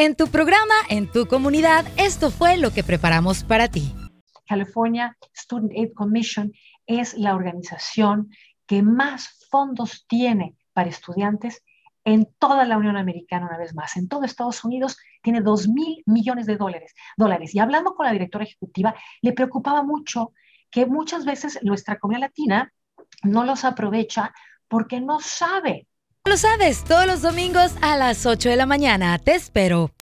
En tu programa, en tu comunidad, esto fue lo que preparamos para ti. California Student Aid Commission es la organización que más fondos tiene para estudiantes en toda la Unión Americana, una vez más. En todo Estados Unidos tiene 2 mil millones de dólares, dólares. Y hablando con la directora ejecutiva, le preocupaba mucho que muchas veces nuestra comunidad latina no los aprovecha porque no sabe lo sabes, todos los domingos a las 8 de la mañana. Te espero.